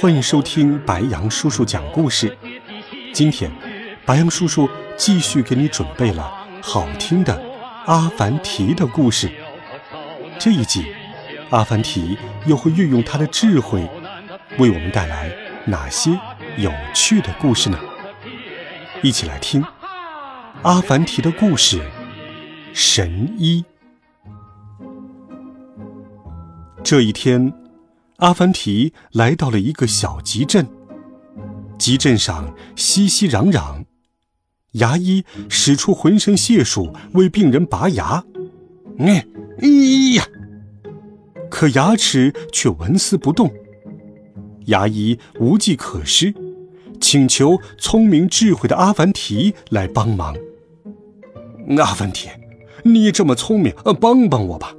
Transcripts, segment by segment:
欢迎收听白杨叔叔讲故事。今天，白杨叔叔继续给你准备了好听的阿凡提的故事。这一集，阿凡提又会运用他的智慧，为我们带来哪些有趣的故事呢？一起来听阿凡提的故事《神医》。这一天。阿凡提来到了一个小集镇，集镇上熙熙攘攘，牙医使出浑身解数为病人拔牙，哎，哎呀！可牙齿却纹丝不动。牙医无计可施，请求聪明智慧的阿凡提来帮忙。阿凡提，你这么聪明，帮帮我吧。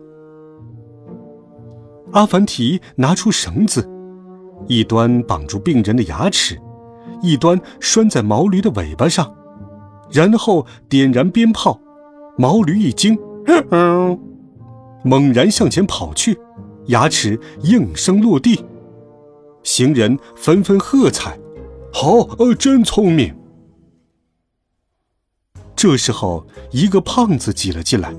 阿凡提拿出绳子，一端绑住病人的牙齿，一端拴在毛驴的尾巴上，然后点燃鞭炮。毛驴一惊，猛然向前跑去，牙齿应声落地。行人纷纷喝彩：“好，呃，真聪明！”这时候，一个胖子挤了进来，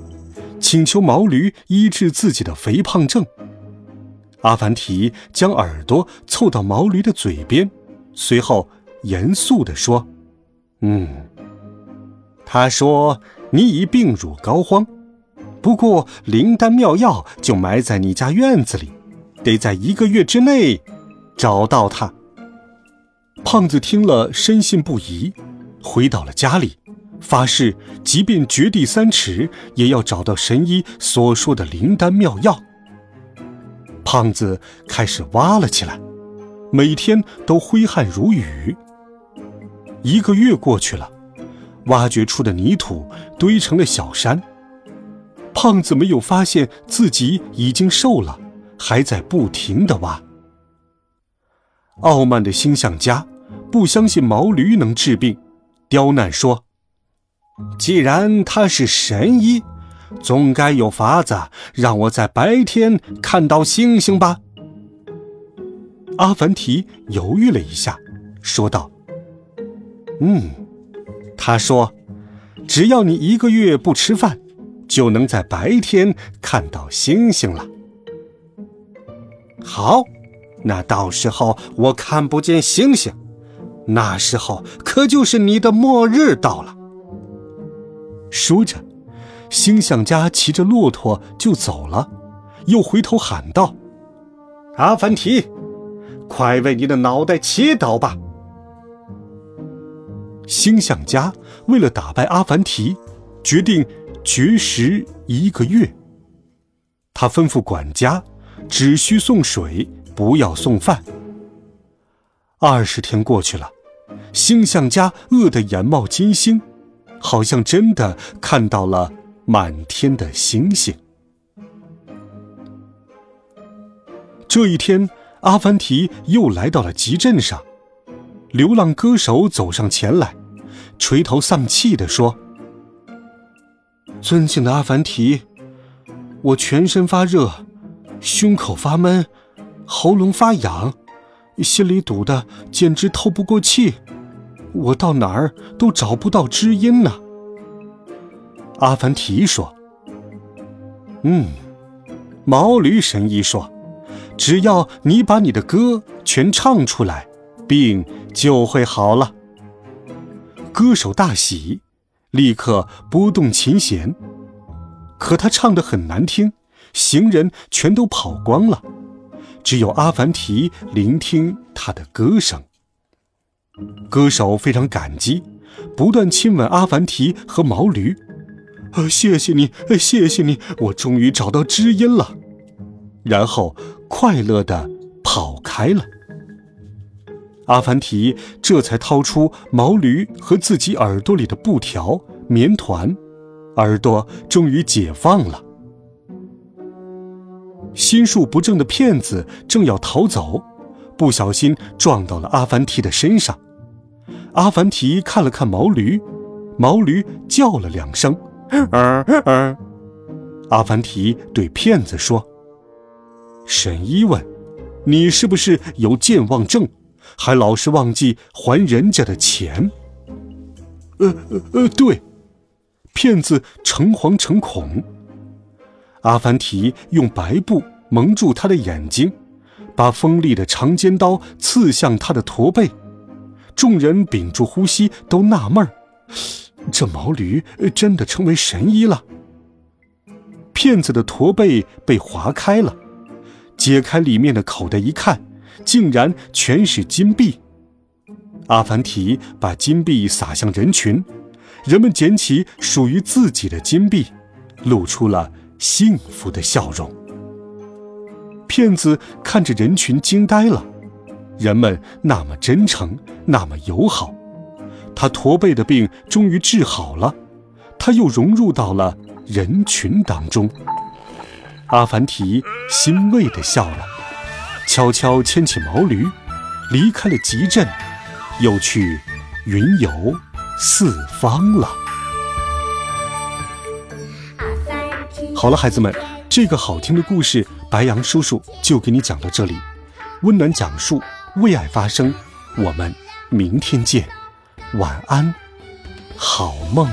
请求毛驴医治自己的肥胖症。阿凡提将耳朵凑到毛驴的嘴边，随后严肃地说：“嗯，他说你已病入膏肓，不过灵丹妙药就埋在你家院子里，得在一个月之内找到它。”胖子听了深信不疑，回到了家里，发誓即便掘地三尺，也要找到神医所说的灵丹妙药。胖子开始挖了起来，每天都挥汗如雨。一个月过去了，挖掘出的泥土堆成了小山。胖子没有发现自己已经瘦了，还在不停的挖。傲慢的星象家不相信毛驴能治病，刁难说：“既然他是神医。”总该有法子让我在白天看到星星吧？阿凡提犹豫了一下，说道：“嗯，他说，只要你一个月不吃饭，就能在白天看到星星了。好，那到时候我看不见星星，那时候可就是你的末日到了。”说着。星象家骑着骆驼就走了，又回头喊道：“阿凡提，快为你的脑袋祈祷吧！”星象家为了打败阿凡提，决定绝食一个月。他吩咐管家，只需送水，不要送饭。二十天过去了，星象家饿得眼冒金星，好像真的看到了。满天的星星。这一天，阿凡提又来到了集镇上。流浪歌手走上前来，垂头丧气地说：“尊敬的阿凡提，我全身发热，胸口发闷，喉咙发痒，心里堵得简直透不过气，我到哪儿都找不到知音呢。”阿凡提说：“嗯，毛驴神医说，只要你把你的歌全唱出来，病就会好了。”歌手大喜，立刻拨动琴弦。可他唱得很难听，行人全都跑光了，只有阿凡提聆听他的歌声。歌手非常感激，不断亲吻阿凡提和毛驴。呃，谢谢你，谢谢你，我终于找到知音了。然后快乐的跑开了。阿凡提这才掏出毛驴和自己耳朵里的布条、棉团，耳朵终于解放了。心术不正的骗子正要逃走，不小心撞到了阿凡提的身上。阿凡提看了看毛驴，毛驴叫了两声，嗯嗯。阿凡提对骗子说：“神医问，你是不是有健忘症？”还老是忘记还人家的钱。呃呃呃，对，骗子诚惶诚恐。阿凡提用白布蒙住他的眼睛，把锋利的长尖刀刺向他的驼背。众人屏住呼吸，都纳闷儿：这毛驴真的成为神医了？骗子的驼背被划开了，解开里面的口袋一看。竟然全是金币！阿凡提把金币撒向人群，人们捡起属于自己的金币，露出了幸福的笑容。骗子看着人群惊呆了，人们那么真诚，那么友好，他驼背的病终于治好了，他又融入到了人群当中。阿凡提欣慰地笑了。悄悄牵起毛驴，离开了集镇，又去云游四方了。好了，孩子们，这个好听的故事，白羊叔叔就给你讲到这里。温暖讲述，为爱发声。我们明天见，晚安，好梦。